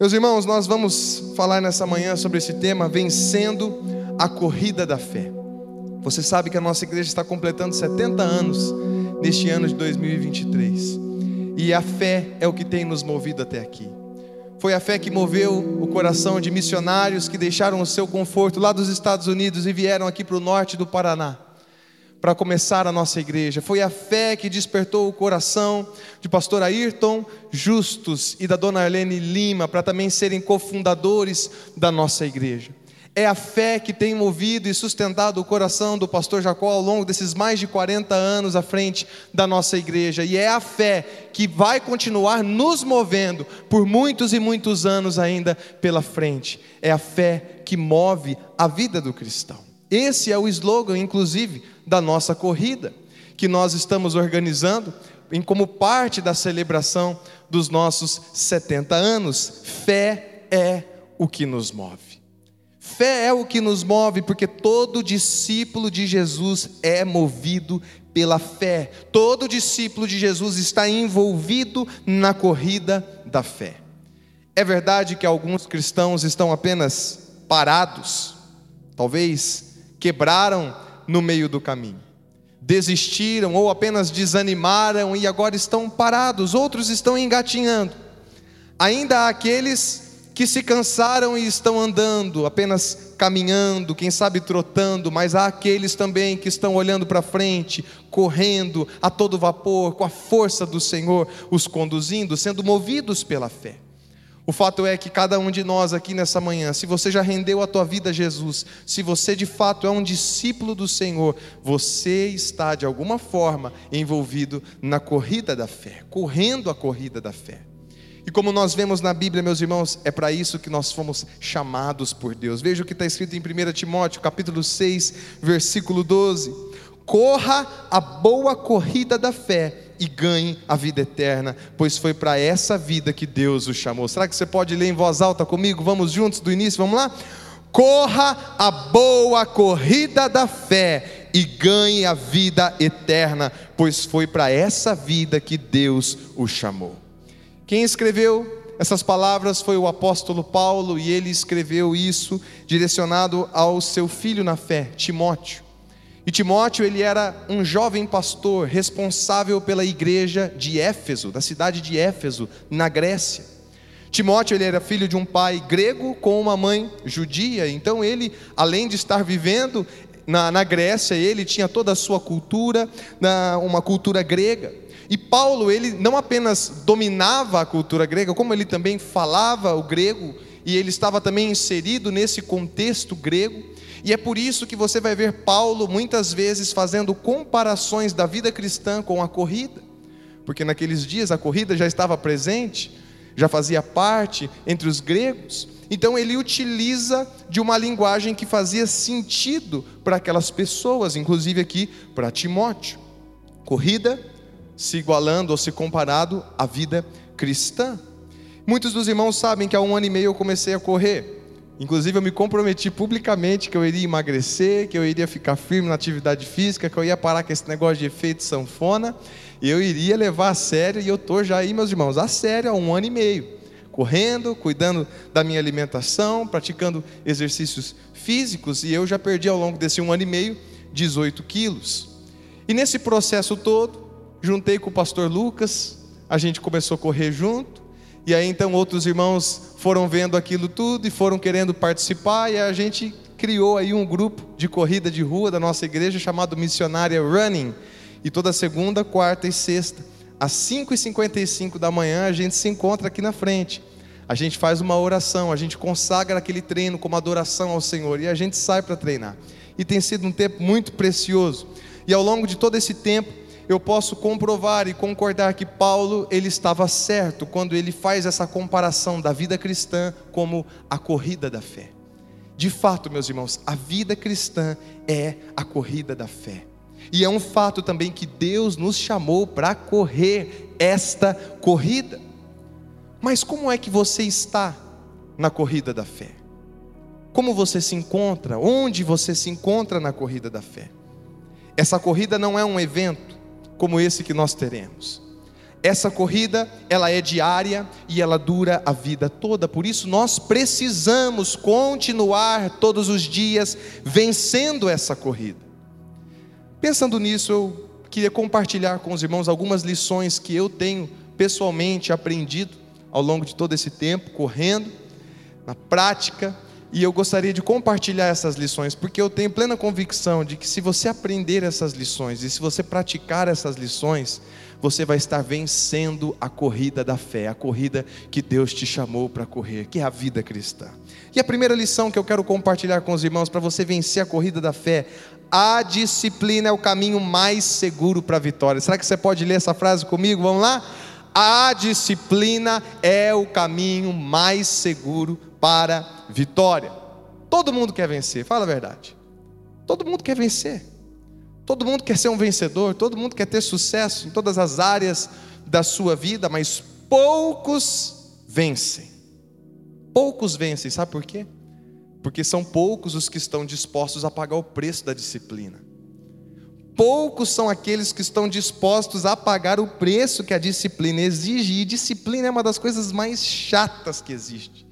Meus irmãos, nós vamos falar nessa manhã sobre esse tema, vencendo a corrida da fé. Você sabe que a nossa igreja está completando 70 anos neste ano de 2023. E a fé é o que tem nos movido até aqui. Foi a fé que moveu o coração de missionários que deixaram o seu conforto lá dos Estados Unidos e vieram aqui para o norte do Paraná para começar a nossa igreja. Foi a fé que despertou o coração de pastor Ayrton Justus e da dona Arlene Lima para também serem cofundadores da nossa igreja. É a fé que tem movido e sustentado o coração do pastor Jacó ao longo desses mais de 40 anos à frente da nossa igreja. E é a fé que vai continuar nos movendo por muitos e muitos anos ainda pela frente. É a fé que move a vida do cristão. Esse é o slogan, inclusive, da nossa corrida, que nós estamos organizando em como parte da celebração dos nossos 70 anos. Fé é o que nos move. Fé é o que nos move, porque todo discípulo de Jesus é movido pela fé. Todo discípulo de Jesus está envolvido na corrida da fé. É verdade que alguns cristãos estão apenas parados, talvez quebraram no meio do caminho. Desistiram ou apenas desanimaram e agora estão parados, outros estão engatinhando. Ainda há aqueles que se cansaram e estão andando, apenas caminhando, quem sabe trotando, mas há aqueles também que estão olhando para frente, correndo a todo vapor, com a força do Senhor os conduzindo, sendo movidos pela fé. O fato é que cada um de nós aqui nessa manhã, se você já rendeu a tua vida a Jesus, se você de fato é um discípulo do Senhor, você está de alguma forma envolvido na corrida da fé, correndo a corrida da fé. E como nós vemos na Bíblia, meus irmãos, é para isso que nós fomos chamados por Deus. Veja o que está escrito em 1 Timóteo, capítulo 6, versículo 12. Corra a boa corrida da fé e ganhe a vida eterna, pois foi para essa vida que Deus o chamou. Será que você pode ler em voz alta comigo? Vamos juntos do início, vamos lá? Corra a boa corrida da fé e ganhe a vida eterna, pois foi para essa vida que Deus o chamou. Quem escreveu essas palavras foi o apóstolo Paulo e ele escreveu isso direcionado ao seu filho na fé, Timóteo. E Timóteo, ele era um jovem pastor responsável pela igreja de Éfeso, da cidade de Éfeso, na Grécia. Timóteo, ele era filho de um pai grego com uma mãe judia, então ele, além de estar vivendo na, na Grécia, ele tinha toda a sua cultura, na, uma cultura grega. E Paulo, ele não apenas dominava a cultura grega, como ele também falava o grego, e ele estava também inserido nesse contexto grego. E é por isso que você vai ver Paulo muitas vezes fazendo comparações da vida cristã com a corrida, porque naqueles dias a corrida já estava presente, já fazia parte entre os gregos. Então ele utiliza de uma linguagem que fazia sentido para aquelas pessoas, inclusive aqui para Timóteo. Corrida se igualando ou se comparado à vida cristã. Muitos dos irmãos sabem que há um ano e meio eu comecei a correr. Inclusive, eu me comprometi publicamente que eu iria emagrecer, que eu iria ficar firme na atividade física, que eu ia parar com esse negócio de efeito sanfona, e eu iria levar a sério, e eu estou já aí, meus irmãos, a sério há um ano e meio, correndo, cuidando da minha alimentação, praticando exercícios físicos, e eu já perdi ao longo desse um ano e meio 18 quilos. E nesse processo todo, juntei com o pastor Lucas, a gente começou a correr junto, e aí então outros irmãos foram vendo aquilo tudo e foram querendo participar e a gente criou aí um grupo de corrida de rua da nossa igreja chamado Missionária Running. E toda segunda, quarta e sexta, às 5h55 da manhã, a gente se encontra aqui na frente. A gente faz uma oração, a gente consagra aquele treino como adoração ao Senhor e a gente sai para treinar. E tem sido um tempo muito precioso. E ao longo de todo esse tempo, eu posso comprovar e concordar que Paulo ele estava certo quando ele faz essa comparação da vida cristã como a corrida da fé. De fato, meus irmãos, a vida cristã é a corrida da fé. E é um fato também que Deus nos chamou para correr esta corrida. Mas como é que você está na corrida da fé? Como você se encontra? Onde você se encontra na corrida da fé? Essa corrida não é um evento, como esse que nós teremos. Essa corrida, ela é diária e ela dura a vida toda. Por isso nós precisamos continuar todos os dias vencendo essa corrida. Pensando nisso, eu queria compartilhar com os irmãos algumas lições que eu tenho pessoalmente aprendido ao longo de todo esse tempo, correndo, na prática, e eu gostaria de compartilhar essas lições, porque eu tenho plena convicção de que se você aprender essas lições e se você praticar essas lições, você vai estar vencendo a corrida da fé, a corrida que Deus te chamou para correr, que é a vida cristã. E a primeira lição que eu quero compartilhar com os irmãos para você vencer a corrida da fé, a disciplina é o caminho mais seguro para a vitória. Será que você pode ler essa frase comigo? Vamos lá? A disciplina é o caminho mais seguro para vitória. Todo mundo quer vencer, fala a verdade. Todo mundo quer vencer. Todo mundo quer ser um vencedor, todo mundo quer ter sucesso em todas as áreas da sua vida, mas poucos vencem. Poucos vencem, sabe por quê? Porque são poucos os que estão dispostos a pagar o preço da disciplina. Poucos são aqueles que estão dispostos a pagar o preço que a disciplina exige, e disciplina é uma das coisas mais chatas que existe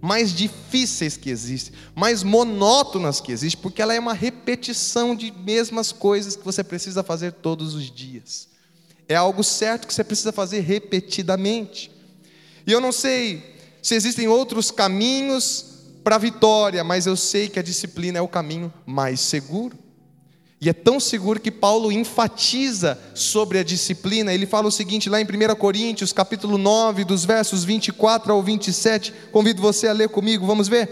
mais difíceis que existem, mais monótonas que existem, porque ela é uma repetição de mesmas coisas que você precisa fazer todos os dias. É algo certo que você precisa fazer repetidamente. E eu não sei se existem outros caminhos para a vitória, mas eu sei que a disciplina é o caminho mais seguro. E é tão seguro que Paulo enfatiza sobre a disciplina. Ele fala o seguinte lá em 1 Coríntios, capítulo 9, dos versos 24 ao 27. Convido você a ler comigo, vamos ver.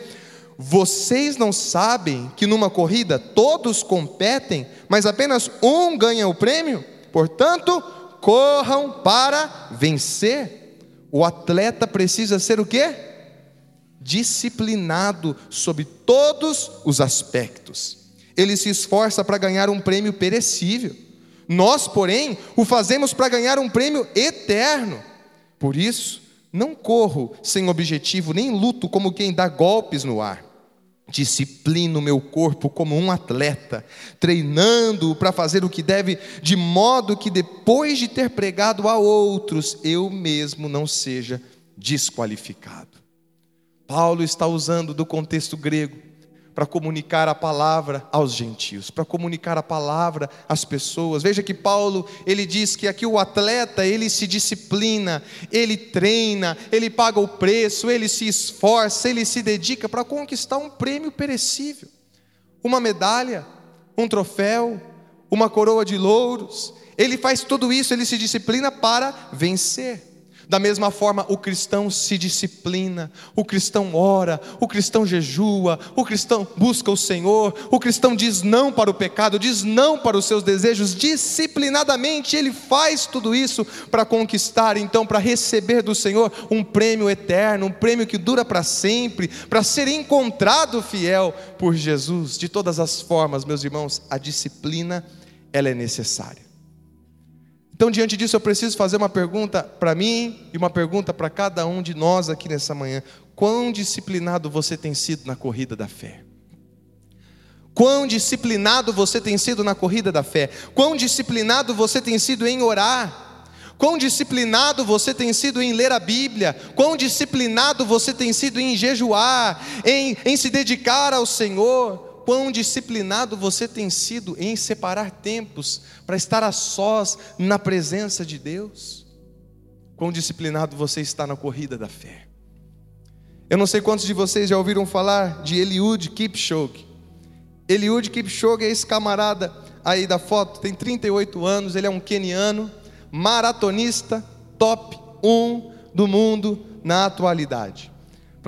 Vocês não sabem que numa corrida todos competem, mas apenas um ganha o prêmio? Portanto, corram para vencer. O atleta precisa ser o quê? Disciplinado sobre todos os aspectos ele se esforça para ganhar um prêmio perecível. Nós, porém, o fazemos para ganhar um prêmio eterno. Por isso, não corro sem objetivo, nem luto como quem dá golpes no ar. Disciplino meu corpo como um atleta, treinando-o para fazer o que deve, de modo que depois de ter pregado a outros, eu mesmo não seja desqualificado. Paulo está usando do contexto grego para comunicar a palavra aos gentios, para comunicar a palavra às pessoas. Veja que Paulo, ele diz que aqui o atleta, ele se disciplina, ele treina, ele paga o preço, ele se esforça, ele se dedica para conquistar um prêmio perecível. Uma medalha, um troféu, uma coroa de louros. Ele faz tudo isso, ele se disciplina para vencer. Da mesma forma, o cristão se disciplina, o cristão ora, o cristão jejua, o cristão busca o Senhor, o cristão diz não para o pecado, diz não para os seus desejos, disciplinadamente ele faz tudo isso para conquistar, então, para receber do Senhor um prêmio eterno, um prêmio que dura para sempre, para ser encontrado fiel por Jesus. De todas as formas, meus irmãos, a disciplina ela é necessária. Então, diante disso, eu preciso fazer uma pergunta para mim e uma pergunta para cada um de nós aqui nessa manhã: quão disciplinado você tem sido na corrida da fé? Quão disciplinado você tem sido na corrida da fé? Quão disciplinado você tem sido em orar? Quão disciplinado você tem sido em ler a Bíblia? Quão disciplinado você tem sido em jejuar, em, em se dedicar ao Senhor? Quão disciplinado você tem sido em separar tempos para estar a sós na presença de Deus. Quão disciplinado você está na corrida da fé. Eu não sei quantos de vocês já ouviram falar de Eliud Kipchoge. Eliud Kipchoge é esse camarada aí da foto, tem 38 anos, ele é um keniano, maratonista top 1 do mundo na atualidade.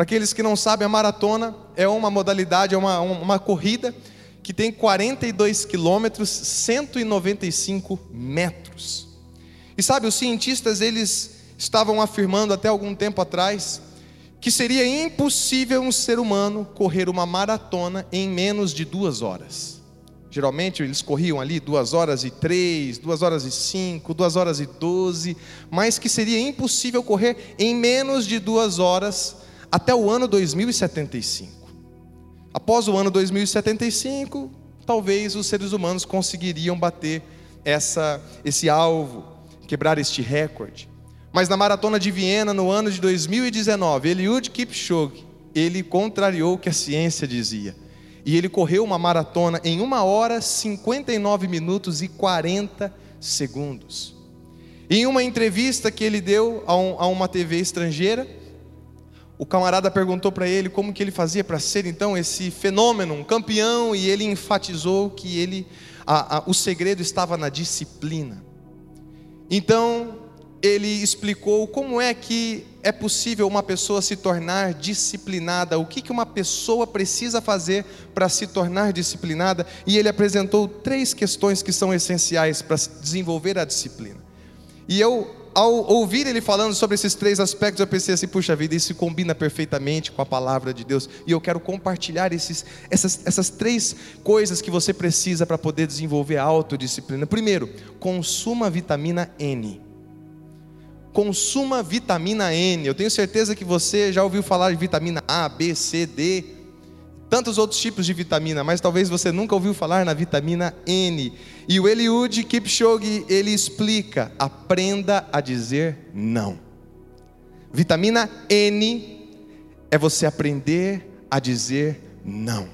Para aqueles que não sabem, a maratona é uma modalidade, é uma, uma corrida que tem 42 quilômetros, 195 metros. E sabe, os cientistas eles estavam afirmando até algum tempo atrás que seria impossível um ser humano correr uma maratona em menos de duas horas. Geralmente eles corriam ali duas horas e três, duas horas e cinco, duas horas e doze, mas que seria impossível correr em menos de duas horas até o ano 2075. Após o ano 2075, talvez os seres humanos conseguiriam bater essa, esse alvo, quebrar este recorde. Mas na maratona de Viena, no ano de 2019, Eliud Kipchoge, ele contrariou o que a ciência dizia. E ele correu uma maratona em 1 hora, 59 minutos e 40 segundos. Em uma entrevista que ele deu a, um, a uma TV estrangeira, o camarada perguntou para ele como que ele fazia para ser então esse fenômeno, um campeão, e ele enfatizou que ele, a, a, o segredo estava na disciplina. Então, ele explicou como é que é possível uma pessoa se tornar disciplinada, o que, que uma pessoa precisa fazer para se tornar disciplinada, e ele apresentou três questões que são essenciais para desenvolver a disciplina. E eu, ao ouvir ele falando sobre esses três aspectos, eu pensei assim: puxa vida, isso combina perfeitamente com a palavra de Deus, e eu quero compartilhar esses, essas, essas três coisas que você precisa para poder desenvolver a autodisciplina. Primeiro, consuma vitamina N consuma vitamina N. Eu tenho certeza que você já ouviu falar de vitamina A, B, C, D, tantos outros tipos de vitamina, mas talvez você nunca ouviu falar na vitamina N. E o Eliud Kipchoge, ele explica: aprenda a dizer não. Vitamina N é você aprender a dizer não.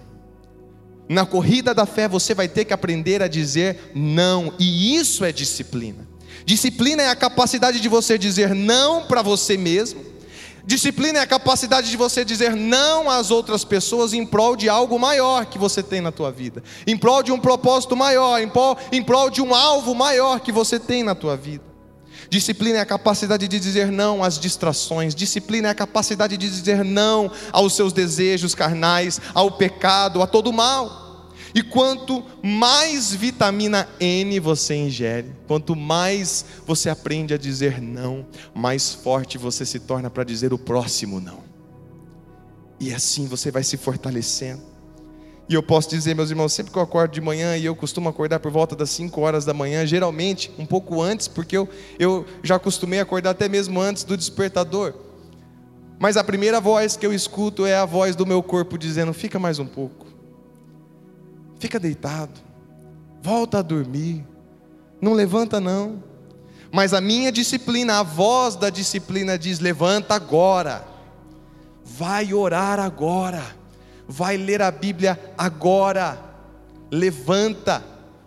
Na corrida da fé você vai ter que aprender a dizer não, e isso é disciplina. Disciplina é a capacidade de você dizer não para você mesmo. Disciplina é a capacidade de você dizer não às outras pessoas em prol de algo maior que você tem na tua vida, em prol de um propósito maior, em prol, em prol de um alvo maior que você tem na tua vida. Disciplina é a capacidade de dizer não às distrações. Disciplina é a capacidade de dizer não aos seus desejos carnais, ao pecado, a todo mal. E quanto mais vitamina N você ingere, quanto mais você aprende a dizer não, mais forte você se torna para dizer o próximo não. E assim você vai se fortalecendo. E eu posso dizer, meus irmãos, sempre que eu acordo de manhã, e eu costumo acordar por volta das 5 horas da manhã, geralmente um pouco antes, porque eu, eu já acostumei a acordar até mesmo antes do despertador. Mas a primeira voz que eu escuto é a voz do meu corpo dizendo: fica mais um pouco fica deitado, volta a dormir, não levanta não. Mas a minha disciplina, a voz da disciplina diz: levanta agora, vai orar agora, vai ler a Bíblia agora, levanta,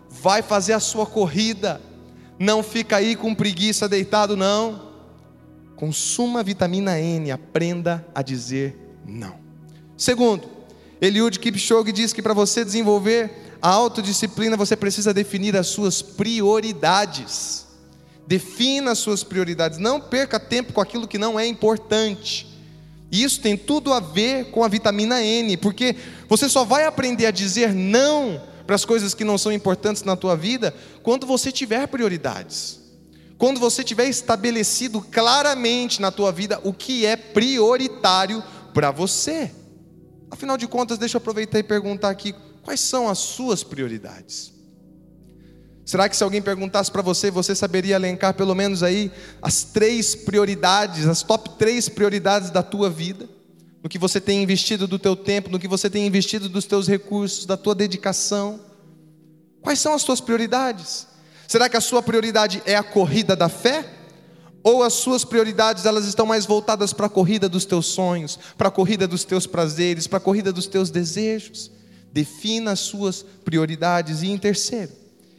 vai fazer a sua corrida, não fica aí com preguiça deitado, não. Consuma vitamina N, aprenda a dizer não. Segundo, Eliud Kipchoge diz que para você desenvolver a autodisciplina, você precisa definir as suas prioridades. Defina as suas prioridades. Não perca tempo com aquilo que não é importante. Isso tem tudo a ver com a vitamina N, porque você só vai aprender a dizer não para as coisas que não são importantes na tua vida quando você tiver prioridades. Quando você tiver estabelecido claramente na tua vida o que é prioritário para você. Afinal de contas, deixa eu aproveitar e perguntar aqui: quais são as suas prioridades? Será que se alguém perguntasse para você, você saberia elencar pelo menos aí as três prioridades, as top três prioridades da tua vida? No que você tem investido do teu tempo, no que você tem investido dos teus recursos, da tua dedicação? Quais são as suas prioridades? Será que a sua prioridade é a corrida da fé? Ou as suas prioridades elas estão mais voltadas para a corrida dos teus sonhos, para a corrida dos teus prazeres, para a corrida dos teus desejos? Defina as suas prioridades. E em terceiro,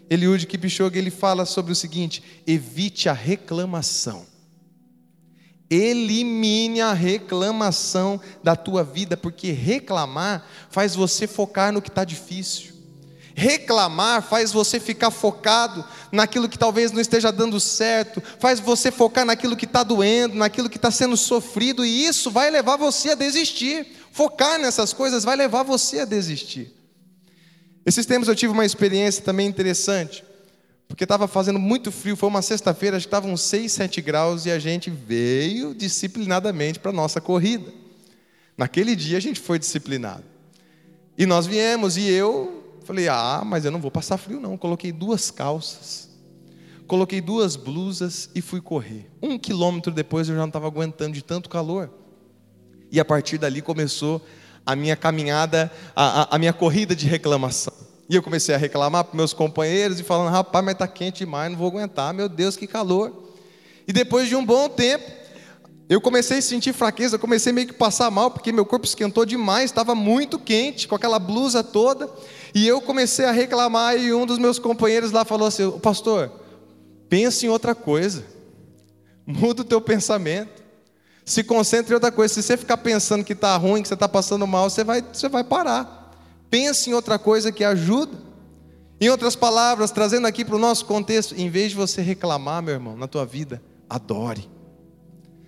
Eliud Kipchoge ele fala sobre o seguinte: evite a reclamação. Elimine a reclamação da tua vida, porque reclamar faz você focar no que está difícil. Reclamar faz você ficar focado naquilo que talvez não esteja dando certo, faz você focar naquilo que está doendo, naquilo que está sendo sofrido, e isso vai levar você a desistir. Focar nessas coisas vai levar você a desistir. Esses tempos eu tive uma experiência também interessante, porque estava fazendo muito frio, foi uma sexta-feira, estavam 6, 7 graus, e a gente veio disciplinadamente para a nossa corrida. Naquele dia a gente foi disciplinado. E nós viemos, e eu Falei, ah, mas eu não vou passar frio, não. Coloquei duas calças, coloquei duas blusas e fui correr. Um quilômetro depois eu já não estava aguentando de tanto calor. E a partir dali começou a minha caminhada, a, a, a minha corrida de reclamação. E eu comecei a reclamar para meus companheiros e falando, rapaz, mas está quente demais, não vou aguentar, meu Deus, que calor. E depois de um bom tempo, eu comecei a sentir fraqueza, comecei meio que passar mal, porque meu corpo esquentou demais, estava muito quente, com aquela blusa toda. E eu comecei a reclamar, e um dos meus companheiros lá falou assim: Pastor, pense em outra coisa, muda o teu pensamento, se concentre em outra coisa. Se você ficar pensando que está ruim, que você está passando mal, você vai, você vai parar. Pense em outra coisa que ajuda. Em outras palavras, trazendo aqui para o nosso contexto, em vez de você reclamar, meu irmão, na tua vida, adore.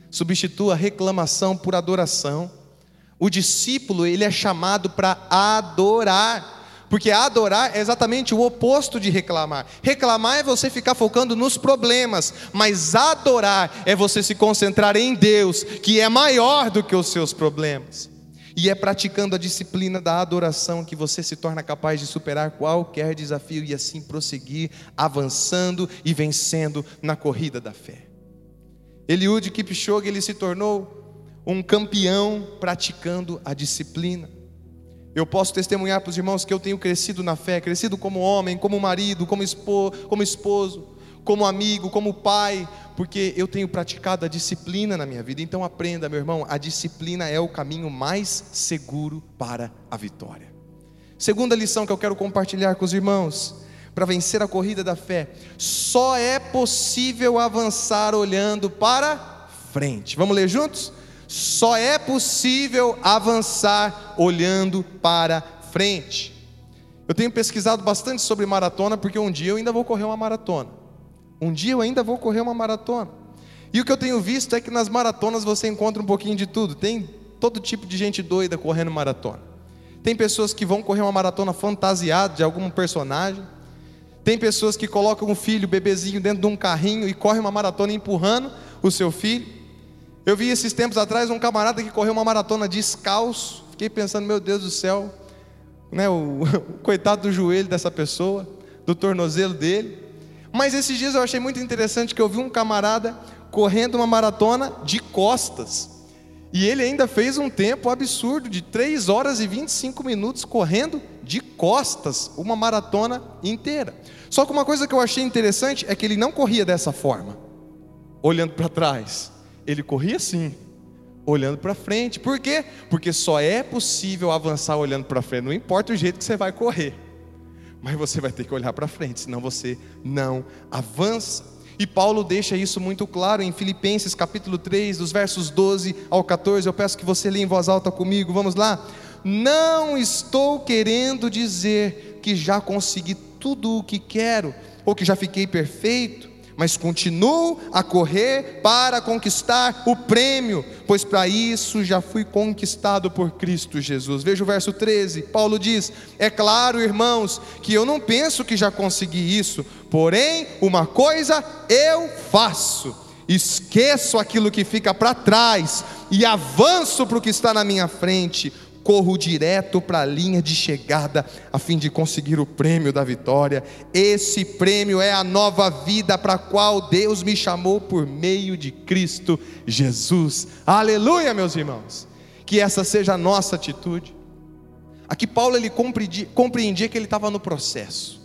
Substitua reclamação por adoração. O discípulo, ele é chamado para adorar. Porque adorar é exatamente o oposto de reclamar. Reclamar é você ficar focando nos problemas, mas adorar é você se concentrar em Deus, que é maior do que os seus problemas. E é praticando a disciplina da adoração que você se torna capaz de superar qualquer desafio e assim prosseguir avançando e vencendo na corrida da fé. Eliud Kipchoge ele se tornou um campeão praticando a disciplina. Eu posso testemunhar para os irmãos que eu tenho crescido na fé, crescido como homem, como marido, como, esposo, como esposo, como amigo, como pai, porque eu tenho praticado a disciplina na minha vida. Então aprenda, meu irmão, a disciplina é o caminho mais seguro para a vitória. Segunda lição que eu quero compartilhar com os irmãos: para vencer a corrida da fé, só é possível avançar olhando para frente. Vamos ler juntos? Só é possível avançar olhando para frente. Eu tenho pesquisado bastante sobre maratona, porque um dia eu ainda vou correr uma maratona. Um dia eu ainda vou correr uma maratona. E o que eu tenho visto é que nas maratonas você encontra um pouquinho de tudo. Tem todo tipo de gente doida correndo maratona. Tem pessoas que vão correr uma maratona fantasiada de algum personagem. Tem pessoas que colocam um filho, bebezinho, dentro de um carrinho e correm uma maratona empurrando o seu filho. Eu vi esses tempos atrás um camarada que correu uma maratona descalço. Fiquei pensando, meu Deus do céu, né, o, o coitado do joelho dessa pessoa, do tornozelo dele. Mas esses dias eu achei muito interessante que eu vi um camarada correndo uma maratona de costas. E ele ainda fez um tempo absurdo de 3 horas e 25 minutos correndo de costas, uma maratona inteira. Só que uma coisa que eu achei interessante é que ele não corria dessa forma, olhando para trás. Ele corria assim, olhando para frente. Por quê? Porque só é possível avançar olhando para frente, não importa o jeito que você vai correr. Mas você vai ter que olhar para frente, senão você não avança. E Paulo deixa isso muito claro em Filipenses capítulo 3, dos versos 12 ao 14. Eu peço que você leia em voz alta comigo. Vamos lá? Não estou querendo dizer que já consegui tudo o que quero ou que já fiquei perfeito mas continuo a correr para conquistar o prêmio, pois para isso já fui conquistado por Cristo Jesus. Veja o verso 13, Paulo diz: É claro, irmãos, que eu não penso que já consegui isso, porém, uma coisa eu faço, esqueço aquilo que fica para trás e avanço para o que está na minha frente corro direto para a linha de chegada a fim de conseguir o prêmio da vitória. Esse prêmio é a nova vida para a qual Deus me chamou por meio de Cristo Jesus. Aleluia, meus irmãos. Que essa seja a nossa atitude. Aqui Paulo ele compreendia, compreendia que ele estava no processo.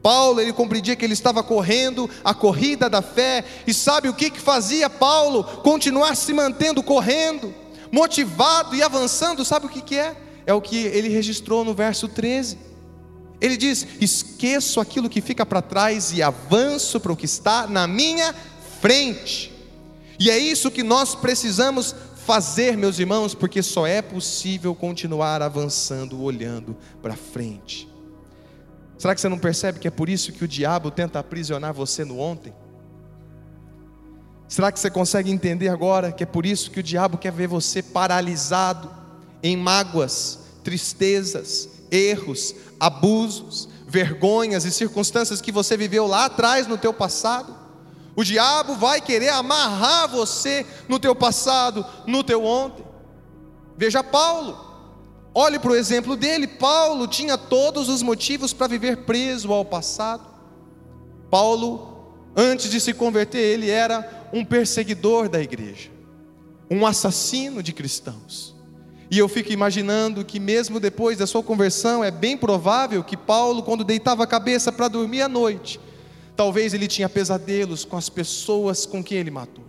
Paulo, ele compreendia que ele estava correndo a corrida da fé, e sabe o que, que fazia Paulo? Continuar se mantendo correndo motivado e avançando, sabe o que, que é? É o que ele registrou no verso 13. Ele diz: Esqueço aquilo que fica para trás e avanço para o que está na minha frente. E é isso que nós precisamos fazer, meus irmãos, porque só é possível continuar avançando, olhando para frente. Será que você não percebe que é por isso que o diabo tenta aprisionar você no ontem? Será que você consegue entender agora que é por isso que o diabo quer ver você paralisado em mágoas, tristezas, erros, abusos, vergonhas e circunstâncias que você viveu lá atrás no teu passado? O diabo vai querer amarrar você no teu passado, no teu ontem. Veja Paulo. Olhe para o exemplo dele. Paulo tinha todos os motivos para viver preso ao passado. Paulo, antes de se converter, ele era um perseguidor da igreja, um assassino de cristãos. E eu fico imaginando que, mesmo depois da sua conversão, é bem provável que Paulo, quando deitava a cabeça para dormir à noite, Talvez ele tinha pesadelos com as pessoas com quem ele matou.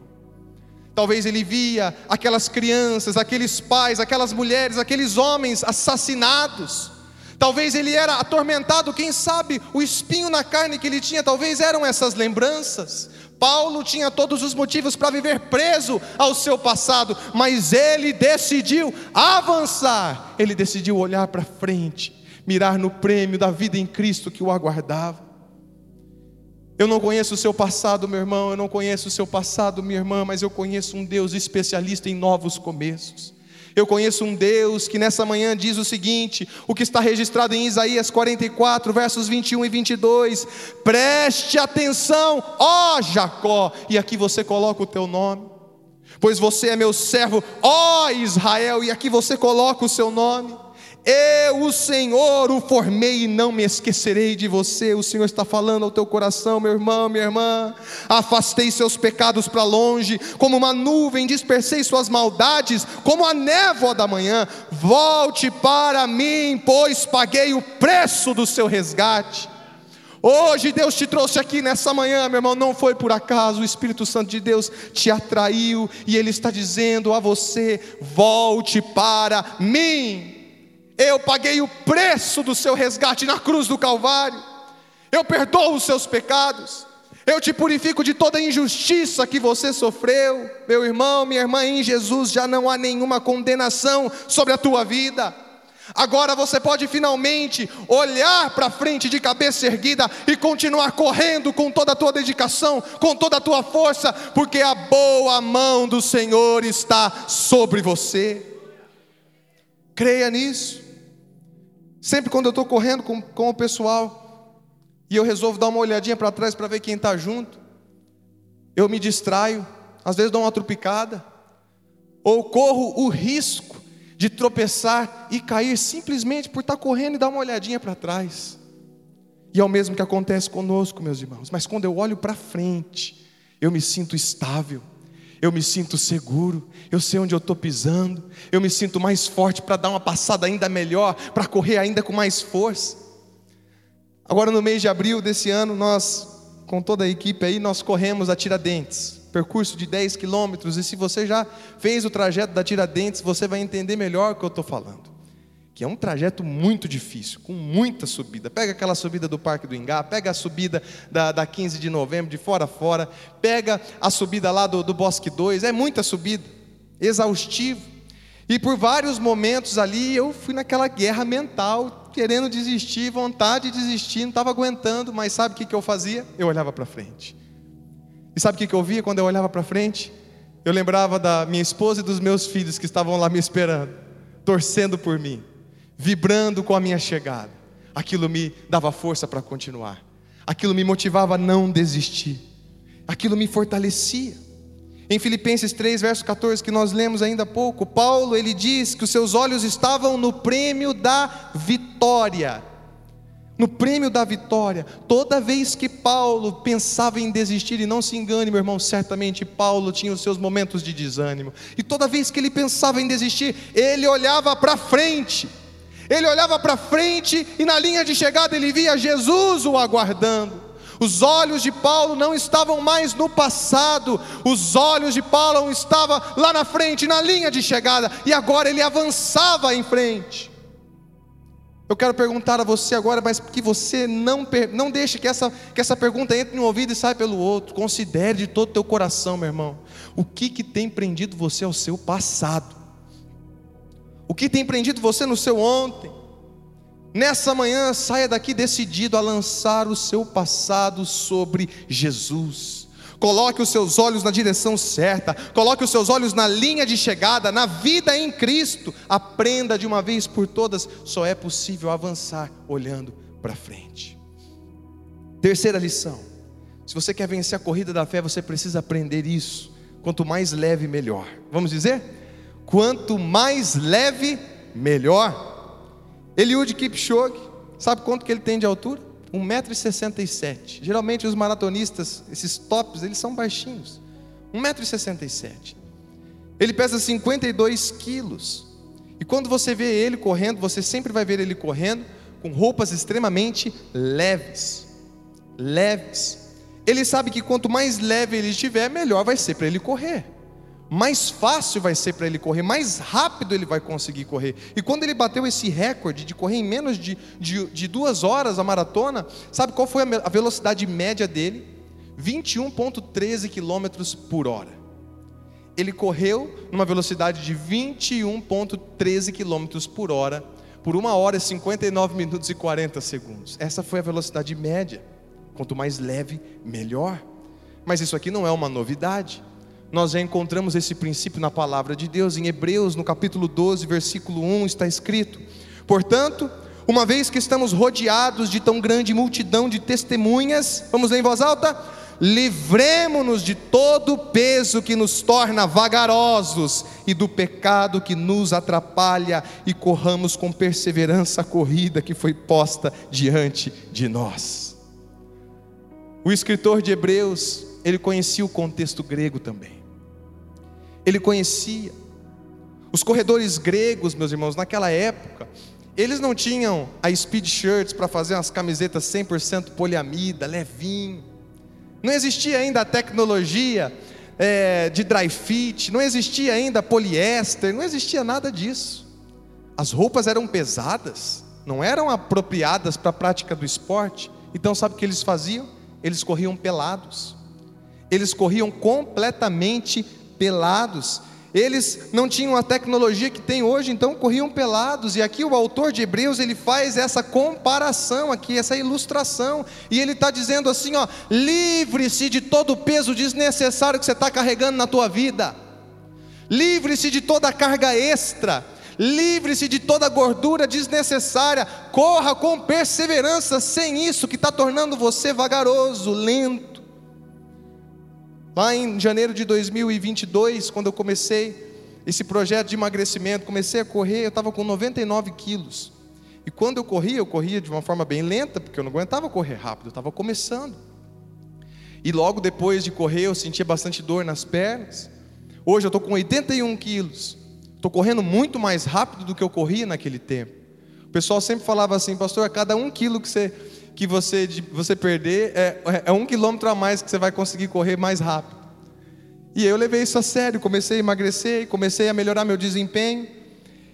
Talvez ele via aquelas crianças, aqueles pais, aquelas mulheres, aqueles homens assassinados. Talvez ele era atormentado, quem sabe o espinho na carne que ele tinha, talvez eram essas lembranças. Paulo tinha todos os motivos para viver preso ao seu passado, mas ele decidiu avançar, ele decidiu olhar para frente, mirar no prêmio da vida em Cristo que o aguardava. Eu não conheço o seu passado, meu irmão, eu não conheço o seu passado, minha irmã, mas eu conheço um Deus especialista em novos começos. Eu conheço um Deus que nessa manhã diz o seguinte: o que está registrado em Isaías 44, versos 21 e 22. Preste atenção, ó Jacó, e aqui você coloca o teu nome, pois você é meu servo, ó Israel, e aqui você coloca o seu nome. Eu, o Senhor, o formei e não me esquecerei de você. O Senhor está falando ao teu coração, meu irmão, minha irmã. Afastei seus pecados para longe, como uma nuvem, dispersei suas maldades, como a névoa da manhã. Volte para mim, pois paguei o preço do seu resgate. Hoje Deus te trouxe aqui nessa manhã, meu irmão, não foi por acaso, o Espírito Santo de Deus te atraiu e Ele está dizendo a você: volte para mim. Eu paguei o preço do seu resgate na cruz do Calvário. Eu perdoo os seus pecados. Eu te purifico de toda injustiça que você sofreu. Meu irmão, minha irmã, em Jesus já não há nenhuma condenação sobre a tua vida. Agora você pode finalmente olhar para frente de cabeça erguida e continuar correndo com toda a tua dedicação, com toda a tua força, porque a boa mão do Senhor está sobre você. Creia nisso. Sempre quando eu estou correndo com, com o pessoal e eu resolvo dar uma olhadinha para trás para ver quem está junto, eu me distraio, às vezes dou uma trupicada, ou corro o risco de tropeçar e cair simplesmente por estar tá correndo e dar uma olhadinha para trás. E é o mesmo que acontece conosco, meus irmãos. Mas quando eu olho para frente, eu me sinto estável, eu me sinto seguro, eu sei onde eu estou pisando, eu me sinto mais forte para dar uma passada ainda melhor, para correr ainda com mais força. Agora, no mês de abril desse ano, nós, com toda a equipe aí, nós corremos a Tiradentes, percurso de 10 quilômetros, e se você já fez o trajeto da Tiradentes, você vai entender melhor o que eu estou falando que é um trajeto muito difícil, com muita subida. Pega aquela subida do Parque do Ingá, pega a subida da, da 15 de novembro, de fora a fora, pega a subida lá do, do Bosque 2, é muita subida, exaustivo. E por vários momentos ali eu fui naquela guerra mental, querendo desistir, vontade de desistir, não estava aguentando, mas sabe o que, que eu fazia? Eu olhava para frente. E sabe o que, que eu via quando eu olhava para frente? Eu lembrava da minha esposa e dos meus filhos que estavam lá me esperando, torcendo por mim vibrando com a minha chegada. Aquilo me dava força para continuar. Aquilo me motivava a não desistir. Aquilo me fortalecia. Em Filipenses 3, verso 14, que nós lemos ainda há pouco, Paulo ele diz que os seus olhos estavam no prêmio da vitória. No prêmio da vitória, toda vez que Paulo pensava em desistir, e não se engane, meu irmão, certamente Paulo tinha os seus momentos de desânimo, e toda vez que ele pensava em desistir, ele olhava para frente, ele olhava para frente e na linha de chegada ele via Jesus o aguardando. Os olhos de Paulo não estavam mais no passado, os olhos de Paulo estavam lá na frente, na linha de chegada, e agora ele avançava em frente. Eu quero perguntar a você agora, mas que você não, não deixe que essa, que essa pergunta entre no ouvido e saia pelo outro. Considere de todo o teu coração, meu irmão, o que, que tem prendido você ao seu passado. O que tem prendido você no seu ontem? Nessa manhã, saia daqui decidido a lançar o seu passado sobre Jesus. Coloque os seus olhos na direção certa, coloque os seus olhos na linha de chegada, na vida em Cristo. Aprenda de uma vez por todas, só é possível avançar olhando para frente. Terceira lição: se você quer vencer a corrida da fé, você precisa aprender isso. Quanto mais leve, melhor. Vamos dizer? Quanto mais leve, melhor. Eliud Kipchoge, sabe quanto que ele tem de altura? 1,67m. Geralmente os maratonistas, esses tops, eles são baixinhos. 1,67m. Ele pesa 52 quilos. E quando você vê ele correndo, você sempre vai ver ele correndo com roupas extremamente leves. Leves. ele sabe que quanto mais leve ele estiver, melhor vai ser para ele correr. Mais fácil vai ser para ele correr, mais rápido ele vai conseguir correr. E quando ele bateu esse recorde de correr em menos de, de, de duas horas a maratona, sabe qual foi a velocidade média dele? 21,13 km por hora. Ele correu numa velocidade de 21,13 km por hora, por uma hora, 59 minutos e 40 segundos. Essa foi a velocidade média. Quanto mais leve, melhor. Mas isso aqui não é uma novidade. Nós encontramos esse princípio na palavra de Deus, em Hebreus, no capítulo 12, versículo 1, está escrito: Portanto, uma vez que estamos rodeados de tão grande multidão de testemunhas, vamos ler em voz alta? Livremos-nos de todo o peso que nos torna vagarosos e do pecado que nos atrapalha e corramos com perseverança a corrida que foi posta diante de nós. O escritor de Hebreus, ele conhecia o contexto grego também. Ele conhecia. Os corredores gregos, meus irmãos, naquela época, eles não tinham a speed shirts para fazer umas camisetas 100% poliamida, levinho. Não existia ainda a tecnologia é, de dry fit, não existia ainda poliéster, não existia nada disso. As roupas eram pesadas, não eram apropriadas para a prática do esporte. Então, sabe o que eles faziam? eles corriam pelados, eles corriam completamente pelados. Eles não tinham a tecnologia que tem hoje, então corriam pelados. E aqui o autor de Hebreus ele faz essa comparação aqui, essa ilustração, e ele está dizendo assim: ó, livre-se de todo o peso desnecessário que você está carregando na tua vida, livre-se de toda a carga extra livre-se de toda gordura desnecessária, corra com perseverança, sem isso que está tornando você vagaroso, lento. Lá em janeiro de 2022, quando eu comecei esse projeto de emagrecimento, comecei a correr, eu estava com 99 quilos. E quando eu corria, eu corria de uma forma bem lenta, porque eu não aguentava correr rápido, eu estava começando. E logo depois de correr, eu sentia bastante dor nas pernas. Hoje eu estou com 81 quilos. Estou correndo muito mais rápido do que eu corria naquele tempo. O pessoal sempre falava assim, pastor, a cada um quilo que você, que você, você perder, é, é um quilômetro a mais que você vai conseguir correr mais rápido. E eu levei isso a sério, comecei a emagrecer, comecei a melhorar meu desempenho.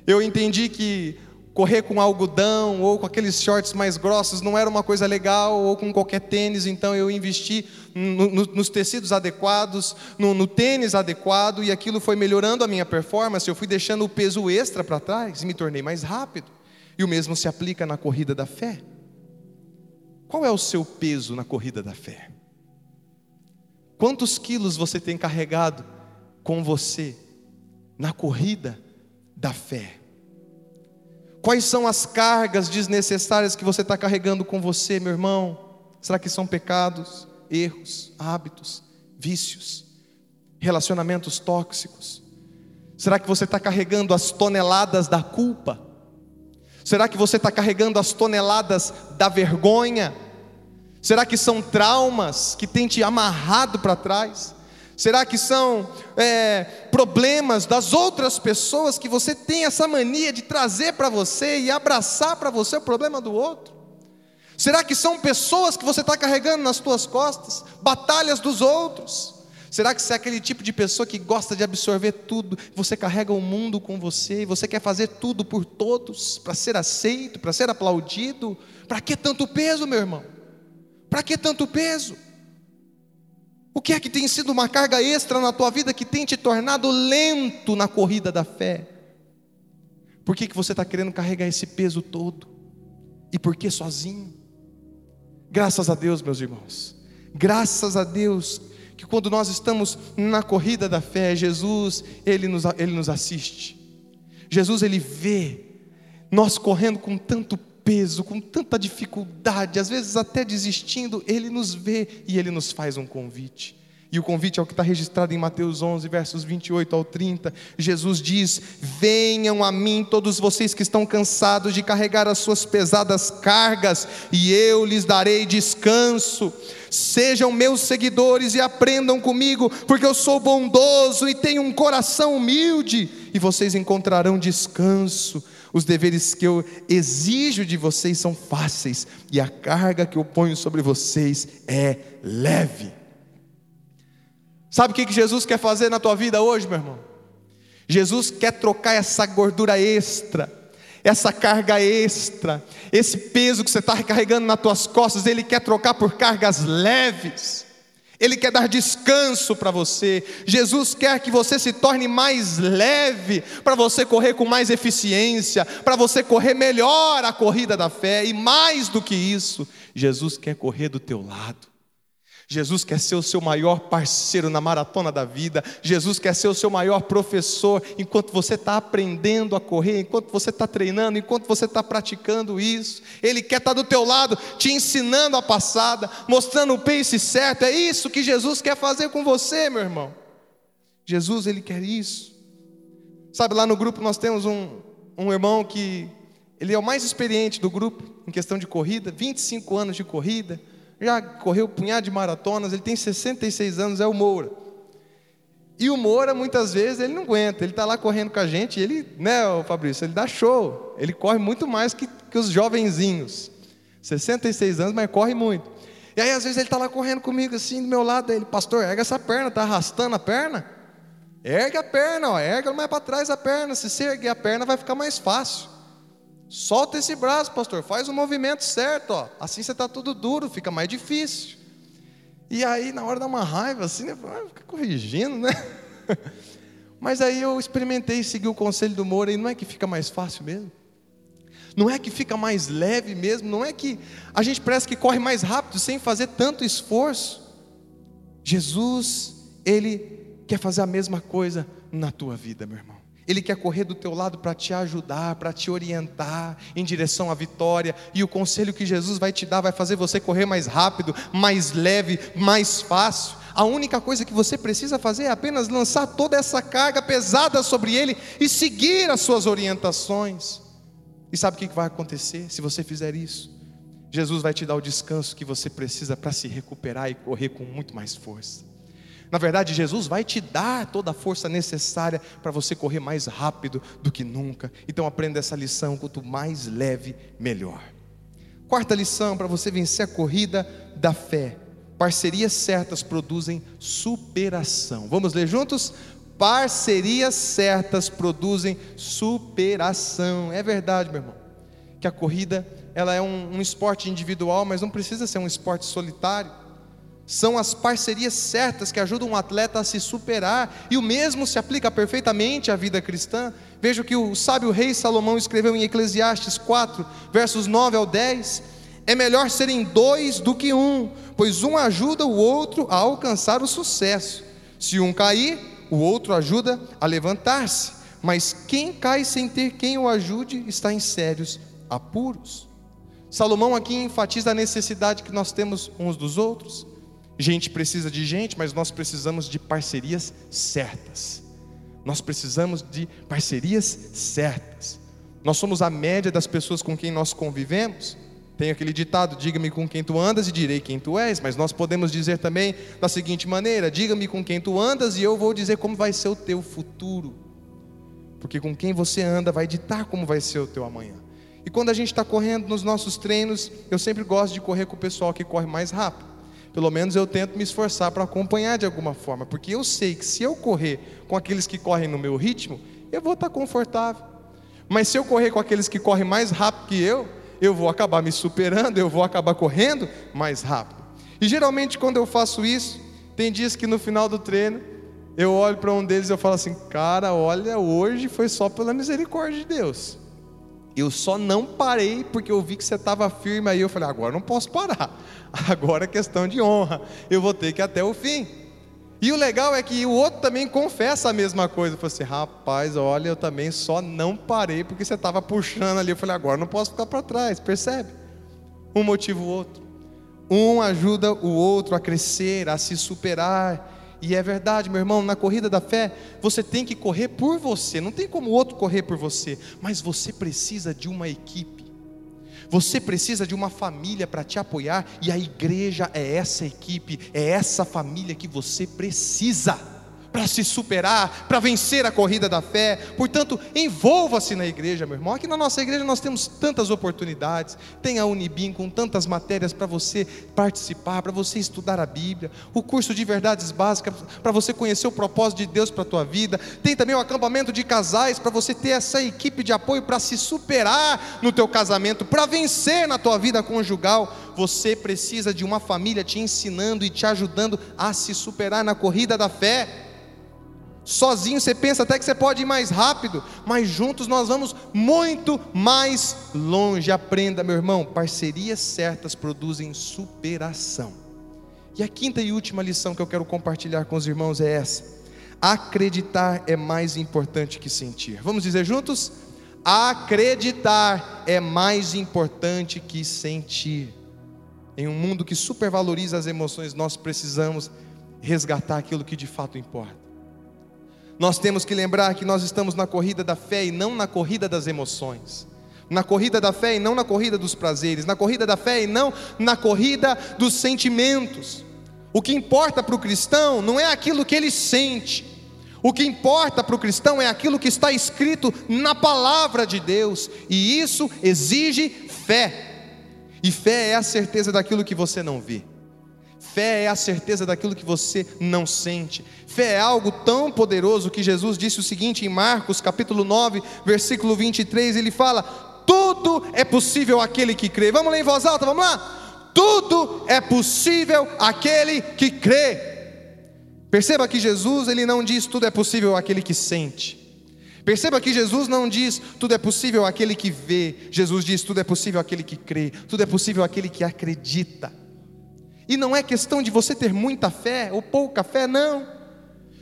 Eu entendi que correr com algodão ou com aqueles shorts mais grossos não era uma coisa legal, ou com qualquer tênis, então eu investi no, no, nos tecidos adequados, no, no tênis adequado, e aquilo foi melhorando a minha performance. Eu fui deixando o peso extra para trás e me tornei mais rápido. E o mesmo se aplica na corrida da fé. Qual é o seu peso na corrida da fé? Quantos quilos você tem carregado com você na corrida da fé? Quais são as cargas desnecessárias que você está carregando com você, meu irmão? Será que são pecados, erros, hábitos, vícios, relacionamentos tóxicos? Será que você está carregando as toneladas da culpa? Será que você está carregando as toneladas da vergonha? Será que são traumas que têm te amarrado para trás? Será que são é, problemas das outras pessoas que você tem essa mania de trazer para você e abraçar para você o problema do outro? Será que são pessoas que você está carregando nas suas costas, batalhas dos outros? Será que você é aquele tipo de pessoa que gosta de absorver tudo? Você carrega o mundo com você e você quer fazer tudo por todos, para ser aceito, para ser aplaudido? Para que tanto peso, meu irmão? Para que tanto peso? O que é que tem sido uma carga extra na tua vida que tem te tornado lento na corrida da fé? Por que, que você está querendo carregar esse peso todo? E por que sozinho? Graças a Deus, meus irmãos. Graças a Deus que quando nós estamos na corrida da fé, Jesus, Ele nos, ele nos assiste. Jesus, Ele vê nós correndo com tanto peso, com tanta dificuldade, às vezes até desistindo, Ele nos vê e Ele nos faz um convite. E o convite é o que está registrado em Mateus 11, versos 28 ao 30. Jesus diz: Venham a mim, todos vocês que estão cansados de carregar as suas pesadas cargas, e eu lhes darei descanso. Sejam meus seguidores e aprendam comigo, porque eu sou bondoso e tenho um coração humilde, e vocês encontrarão descanso. Os deveres que eu exijo de vocês são fáceis, e a carga que eu ponho sobre vocês é leve. Sabe o que Jesus quer fazer na tua vida hoje, meu irmão? Jesus quer trocar essa gordura extra, essa carga extra, esse peso que você está carregando nas tuas costas, Ele quer trocar por cargas leves. Ele quer dar descanso para você. Jesus quer que você se torne mais leve, para você correr com mais eficiência, para você correr melhor a corrida da fé, e mais do que isso, Jesus quer correr do teu lado. Jesus quer ser o seu maior parceiro na maratona da vida. Jesus quer ser o seu maior professor enquanto você está aprendendo a correr, enquanto você está treinando, enquanto você está praticando isso. Ele quer estar tá do teu lado, te ensinando a passada, mostrando o pace certo. É isso que Jesus quer fazer com você, meu irmão. Jesus, ele quer isso. Sabe, lá no grupo nós temos um, um irmão que ele é o mais experiente do grupo em questão de corrida, 25 anos de corrida já correu um punhado de maratonas, ele tem 66 anos, é o Moura. E o Moura, muitas vezes, ele não aguenta, ele está lá correndo com a gente, ele, né, Fabrício, ele dá show, ele corre muito mais que, que os jovenzinhos. 66 anos, mas corre muito. E aí, às vezes, ele está lá correndo comigo, assim, do meu lado, ele, pastor, erga essa perna, está arrastando a perna? Ergue a perna, ó, erga mais para trás a perna, se você erguer a perna, vai ficar mais fácil. Solta esse braço, pastor, faz o movimento certo, ó. Assim você está tudo duro, fica mais difícil. E aí, na hora dá uma raiva, assim, né? Ah, fica corrigindo, né? Mas aí eu experimentei seguir o conselho do Moura e não é que fica mais fácil mesmo? Não é que fica mais leve mesmo? Não é que a gente parece que corre mais rápido sem fazer tanto esforço? Jesus, Ele quer fazer a mesma coisa na tua vida, meu irmão. Ele quer correr do teu lado para te ajudar, para te orientar em direção à vitória. E o conselho que Jesus vai te dar vai fazer você correr mais rápido, mais leve, mais fácil. A única coisa que você precisa fazer é apenas lançar toda essa carga pesada sobre ele e seguir as suas orientações. E sabe o que vai acontecer se você fizer isso? Jesus vai te dar o descanso que você precisa para se recuperar e correr com muito mais força. Na verdade, Jesus vai te dar toda a força necessária para você correr mais rápido do que nunca. Então aprenda essa lição, quanto mais leve, melhor. Quarta lição para você vencer a corrida da fé. Parcerias certas produzem superação. Vamos ler juntos? Parcerias certas produzem superação. É verdade, meu irmão. Que a corrida ela é um, um esporte individual, mas não precisa ser um esporte solitário são as parcerias certas que ajudam um atleta a se superar, e o mesmo se aplica perfeitamente à vida cristã. Veja o que o sábio rei Salomão escreveu em Eclesiastes 4, versos 9 ao 10: É melhor serem dois do que um, pois um ajuda o outro a alcançar o sucesso. Se um cair, o outro ajuda a levantar-se, mas quem cai sem ter quem o ajude está em sérios apuros. Salomão aqui enfatiza a necessidade que nós temos uns dos outros. Gente precisa de gente, mas nós precisamos de parcerias certas. Nós precisamos de parcerias certas. Nós somos a média das pessoas com quem nós convivemos. Tem aquele ditado: diga-me com quem tu andas e direi quem tu és. Mas nós podemos dizer também da seguinte maneira: diga-me com quem tu andas e eu vou dizer como vai ser o teu futuro. Porque com quem você anda vai ditar como vai ser o teu amanhã. E quando a gente está correndo nos nossos treinos, eu sempre gosto de correr com o pessoal que corre mais rápido pelo menos eu tento me esforçar para acompanhar de alguma forma, porque eu sei que se eu correr com aqueles que correm no meu ritmo, eu vou estar confortável. Mas se eu correr com aqueles que correm mais rápido que eu, eu vou acabar me superando, eu vou acabar correndo mais rápido. E geralmente quando eu faço isso, tem dias que no final do treino, eu olho para um deles e eu falo assim: "Cara, olha, hoje foi só pela misericórdia de Deus". Eu só não parei porque eu vi que você estava firme aí. Eu falei, agora não posso parar. Agora é questão de honra. Eu vou ter que ir até o fim. E o legal é que o outro também confessa a mesma coisa. Eu falei assim, rapaz, olha, eu também só não parei porque você estava puxando ali. Eu falei, agora não posso ficar para trás, percebe? Um motivo o outro. Um ajuda o outro a crescer, a se superar. E é verdade, meu irmão, na corrida da fé, você tem que correr por você, não tem como o outro correr por você, mas você precisa de uma equipe. Você precisa de uma família para te apoiar, e a igreja é essa equipe, é essa família que você precisa para se superar, para vencer a corrida da fé. Portanto, envolva-se na igreja, meu irmão. Aqui na nossa igreja nós temos tantas oportunidades. Tem a Unibim com tantas matérias para você participar, para você estudar a Bíblia. O curso de verdades básicas para você conhecer o propósito de Deus para a tua vida. Tem também o acampamento de casais para você ter essa equipe de apoio para se superar no teu casamento, para vencer na tua vida conjugal. Você precisa de uma família te ensinando e te ajudando a se superar na corrida da fé. Sozinho você pensa até que você pode ir mais rápido, mas juntos nós vamos muito mais longe. Aprenda, meu irmão, parcerias certas produzem superação. E a quinta e última lição que eu quero compartilhar com os irmãos é essa: acreditar é mais importante que sentir. Vamos dizer juntos? Acreditar é mais importante que sentir. Em um mundo que supervaloriza as emoções, nós precisamos resgatar aquilo que de fato importa. Nós temos que lembrar que nós estamos na corrida da fé e não na corrida das emoções. Na corrida da fé e não na corrida dos prazeres. Na corrida da fé e não na corrida dos sentimentos. O que importa para o cristão não é aquilo que ele sente. O que importa para o cristão é aquilo que está escrito na palavra de Deus. E isso exige fé. E fé é a certeza daquilo que você não vê. Fé é a certeza daquilo que você não sente. Fé é algo tão poderoso que Jesus disse o seguinte em Marcos, capítulo 9, versículo 23, ele fala: "Tudo é possível aquele que crê". Vamos ler em voz alta, vamos lá? Tudo é possível aquele que crê. Perceba que Jesus, ele não diz tudo é possível aquele que sente. Perceba que Jesus não diz tudo é possível aquele que vê. Jesus diz tudo é possível aquele que crê. Tudo é possível aquele que acredita. E não é questão de você ter muita fé ou pouca fé, não.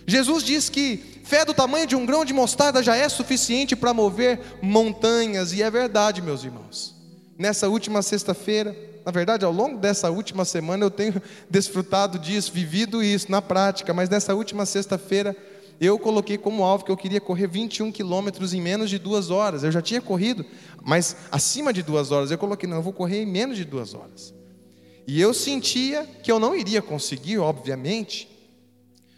Jesus diz que fé do tamanho de um grão de mostarda já é suficiente para mover montanhas, e é verdade, meus irmãos. Nessa última sexta-feira, na verdade, ao longo dessa última semana, eu tenho desfrutado disso, vivido isso na prática, mas nessa última sexta-feira, eu coloquei como alvo que eu queria correr 21 quilômetros em menos de duas horas. Eu já tinha corrido, mas acima de duas horas. Eu coloquei, não, eu vou correr em menos de duas horas. E eu sentia que eu não iria conseguir, obviamente.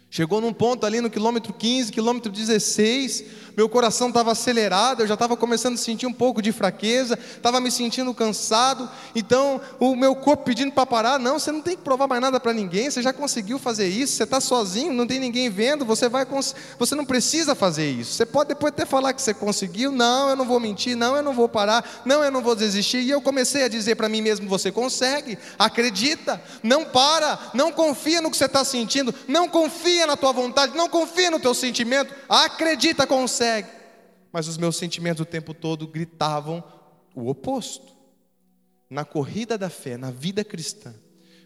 Chegou num ponto ali no quilômetro 15, quilômetro 16, meu coração estava acelerado, eu já estava começando a sentir um pouco de fraqueza, estava me sentindo cansado, então o meu corpo pedindo para parar, não, você não tem que provar mais nada para ninguém, você já conseguiu fazer isso, você está sozinho, não tem ninguém vendo, você vai, você não precisa fazer isso. Você pode depois até falar que você conseguiu, não, eu não vou mentir, não, eu não vou parar, não, eu não vou desistir. E eu comecei a dizer para mim mesmo, você consegue, acredita, não para, não confia no que você está sentindo, não confia na tua vontade, não confia no teu sentimento, acredita, consegue. Mas os meus sentimentos o tempo todo gritavam o oposto. Na corrida da fé, na vida cristã,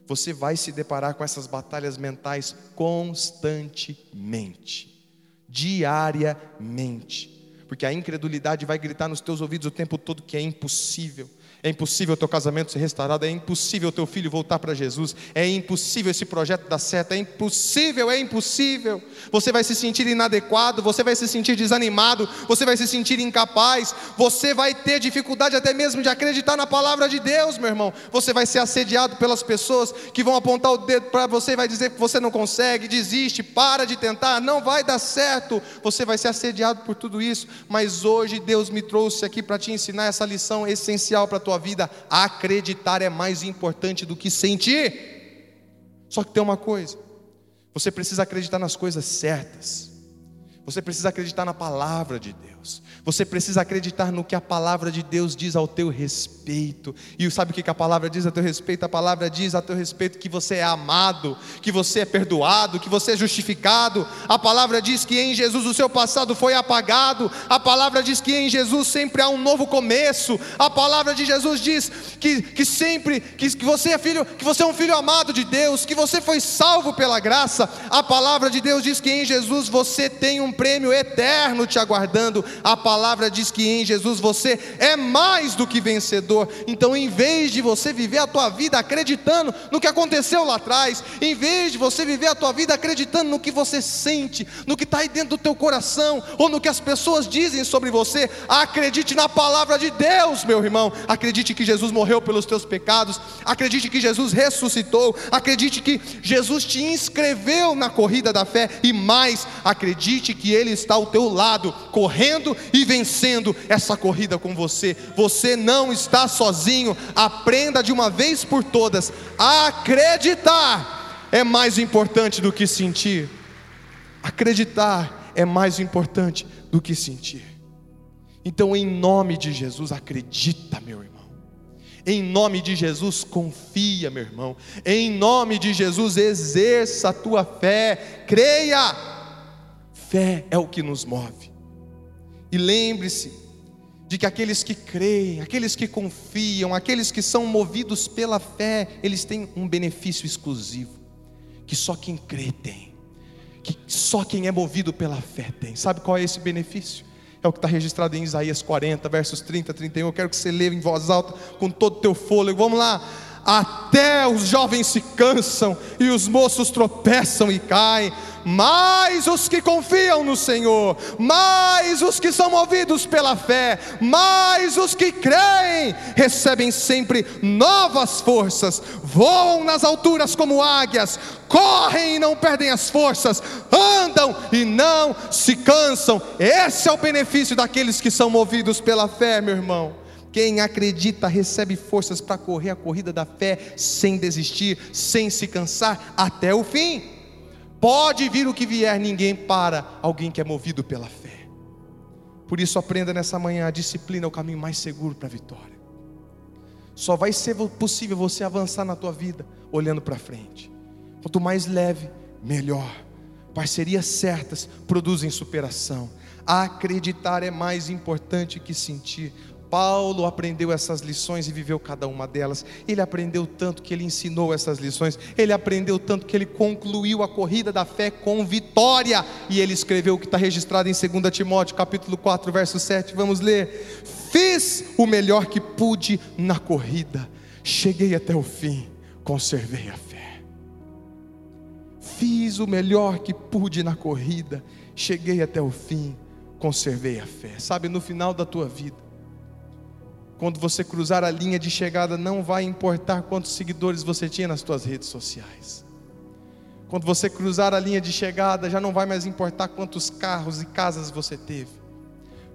você vai se deparar com essas batalhas mentais constantemente, diariamente, porque a incredulidade vai gritar nos teus ouvidos o tempo todo que é impossível, é impossível o teu casamento ser restaurado, é impossível o teu filho voltar para Jesus, é impossível esse projeto dar certo, é impossível, é impossível. Você vai se sentir inadequado, você vai se sentir desanimado, você vai se sentir incapaz, você vai ter dificuldade até mesmo de acreditar na palavra de Deus, meu irmão. Você vai ser assediado pelas pessoas que vão apontar o dedo para você e vai dizer que você não consegue, desiste, para de tentar, não vai dar certo. Você vai ser assediado por tudo isso, mas hoje Deus me trouxe aqui para te ensinar essa lição essencial para a tua tua vida, acreditar é mais importante do que sentir. Só que tem uma coisa: você precisa acreditar nas coisas certas, você precisa acreditar na palavra de Deus, você precisa acreditar no que a palavra de Deus diz ao teu respeito. E sabe o que a palavra diz a teu respeito? A palavra diz a teu respeito que você é amado, que você é perdoado, que você é justificado. A palavra diz que em Jesus o seu passado foi apagado. A palavra diz que em Jesus sempre há um novo começo. A palavra de Jesus diz que, que sempre que, que você é filho, que você é um filho amado de Deus, que você foi salvo pela graça. A palavra de Deus diz que em Jesus você tem um prêmio eterno te aguardando. A palavra diz que em Jesus você é mais do que vencedor. Então, em vez de você viver a tua vida acreditando no que aconteceu lá atrás, em vez de você viver a tua vida acreditando no que você sente, no que está aí dentro do teu coração, ou no que as pessoas dizem sobre você, acredite na palavra de Deus, meu irmão. Acredite que Jesus morreu pelos teus pecados, acredite que Jesus ressuscitou, acredite que Jesus te inscreveu na corrida da fé e mais, acredite que Ele está ao teu lado, correndo e vencendo essa corrida com você. Você não está sozinho. Aprenda de uma vez por todas acreditar é mais importante do que sentir. Acreditar é mais importante do que sentir. Então, em nome de Jesus, acredita, meu irmão. Em nome de Jesus, confia, meu irmão. Em nome de Jesus, exerça a tua fé. Creia. Fé é o que nos move. E lembre-se de que aqueles que creem, aqueles que confiam, aqueles que são movidos pela fé, eles têm um benefício exclusivo que só quem crê tem, que só quem é movido pela fé tem. Sabe qual é esse benefício? É o que está registrado em Isaías 40, versos 30, 31. Eu quero que você leia em voz alta com todo o teu fôlego. Vamos lá. Até os jovens se cansam e os moços tropeçam e caem, mas os que confiam no Senhor, mais os que são movidos pela fé, mais os que creem, recebem sempre novas forças, voam nas alturas como águias, correm e não perdem as forças, andam e não se cansam. Esse é o benefício daqueles que são movidos pela fé, meu irmão. Quem acredita recebe forças para correr a corrida da fé sem desistir, sem se cansar até o fim. Pode vir o que vier, ninguém para alguém que é movido pela fé. Por isso, aprenda nessa manhã: a disciplina é o caminho mais seguro para a vitória. Só vai ser possível você avançar na tua vida olhando para frente. Quanto mais leve, melhor. Parcerias certas produzem superação. Acreditar é mais importante que sentir. Paulo aprendeu essas lições e viveu cada uma delas. Ele aprendeu tanto que ele ensinou essas lições. Ele aprendeu tanto que ele concluiu a corrida da fé com vitória. E ele escreveu o que está registrado em 2 Timóteo, capítulo 4, verso 7. Vamos ler. Fiz o melhor que pude na corrida. Cheguei até o fim. Conservei a fé. Fiz o melhor que pude na corrida. Cheguei até o fim. Conservei a fé. Sabe, no final da tua vida quando você cruzar a linha de chegada, não vai importar quantos seguidores você tinha nas suas redes sociais. Quando você cruzar a linha de chegada, já não vai mais importar quantos carros e casas você teve.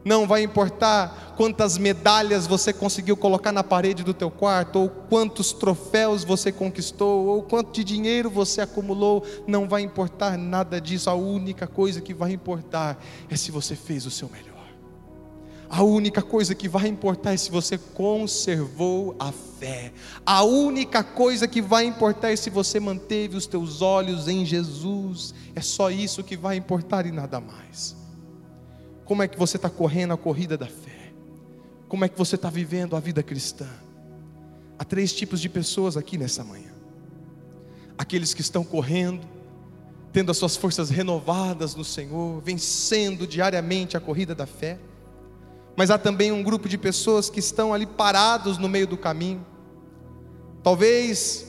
Não vai importar quantas medalhas você conseguiu colocar na parede do teu quarto, ou quantos troféus você conquistou, ou quanto de dinheiro você acumulou, não vai importar nada disso. A única coisa que vai importar é se você fez o seu melhor. A única coisa que vai importar é se você conservou a fé. A única coisa que vai importar é se você manteve os teus olhos em Jesus. É só isso que vai importar e nada mais. Como é que você está correndo a corrida da fé? Como é que você está vivendo a vida cristã? Há três tipos de pessoas aqui nessa manhã: aqueles que estão correndo, tendo as suas forças renovadas no Senhor, vencendo diariamente a corrida da fé mas há também um grupo de pessoas que estão ali parados no meio do caminho. Talvez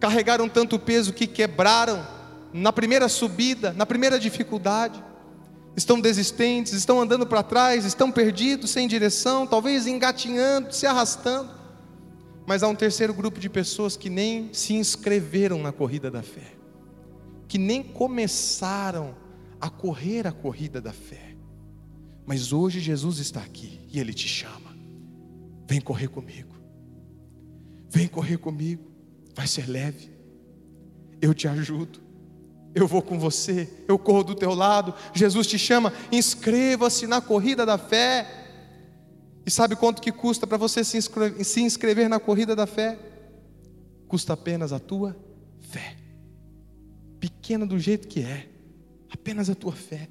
carregaram tanto peso que quebraram na primeira subida, na primeira dificuldade. Estão desistentes, estão andando para trás, estão perdidos, sem direção, talvez engatinhando, se arrastando. Mas há um terceiro grupo de pessoas que nem se inscreveram na corrida da fé, que nem começaram a correr a corrida da fé. Mas hoje Jesus está aqui e Ele te chama. Vem correr comigo. Vem correr comigo. Vai ser leve. Eu te ajudo. Eu vou com você. Eu corro do teu lado. Jesus te chama. Inscreva-se na corrida da fé. E sabe quanto que custa para você se inscrever, se inscrever na corrida da fé? Custa apenas a tua fé. Pequena do jeito que é. Apenas a tua fé.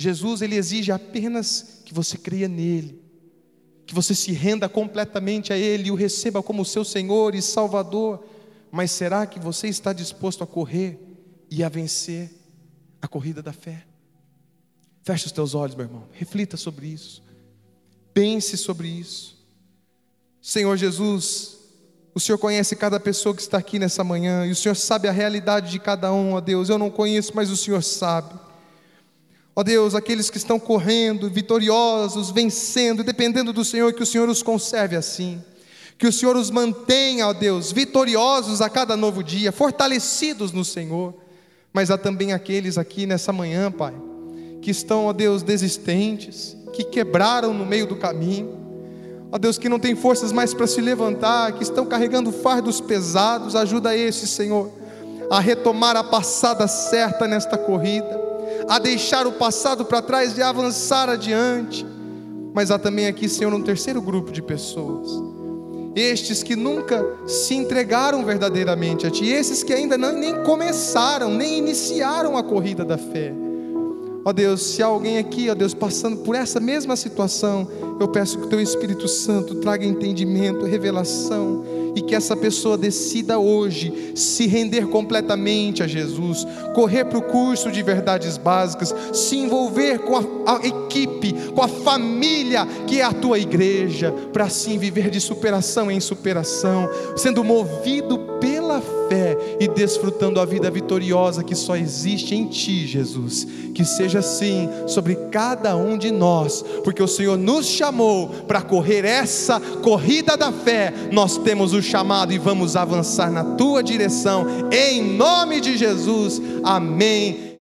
Jesus ele exige apenas que você creia nele, que você se renda completamente a ele e o receba como seu Senhor e Salvador. Mas será que você está disposto a correr e a vencer a corrida da fé? Feche os teus olhos, meu irmão. Reflita sobre isso. Pense sobre isso. Senhor Jesus, o Senhor conhece cada pessoa que está aqui nessa manhã e o Senhor sabe a realidade de cada um, ó Deus. Eu não conheço, mas o Senhor sabe. Ó Deus, aqueles que estão correndo, vitoriosos, vencendo, dependendo do Senhor, que o Senhor os conserve assim. Que o Senhor os mantenha, ó Deus, vitoriosos a cada novo dia, fortalecidos no Senhor. Mas há também aqueles aqui nessa manhã, Pai, que estão, ó Deus, desistentes, que quebraram no meio do caminho. Ó Deus, que não tem forças mais para se levantar, que estão carregando fardos pesados, ajuda esse, Senhor, a retomar a passada certa nesta corrida, a deixar o passado para trás e avançar adiante. Mas há também aqui, Senhor, um terceiro grupo de pessoas estes que nunca se entregaram verdadeiramente a Ti, esses que ainda não, nem começaram, nem iniciaram a corrida da fé. Ó Deus, se há alguém aqui, ó Deus, passando por essa mesma situação, eu peço que o Teu Espírito Santo traga entendimento, revelação, e que essa pessoa decida hoje se render completamente a Jesus, correr para o curso de verdades básicas, se envolver com a, a equipe, com a família que é a tua igreja, para assim viver de superação em superação, sendo movido pela fé e desfrutando a vida vitoriosa que só existe em Ti, Jesus. Que seja assim sobre cada um de nós, porque o Senhor nos chamou para correr essa corrida da fé, nós temos o chamado e vamos avançar na Tua direção, em nome de Jesus, amém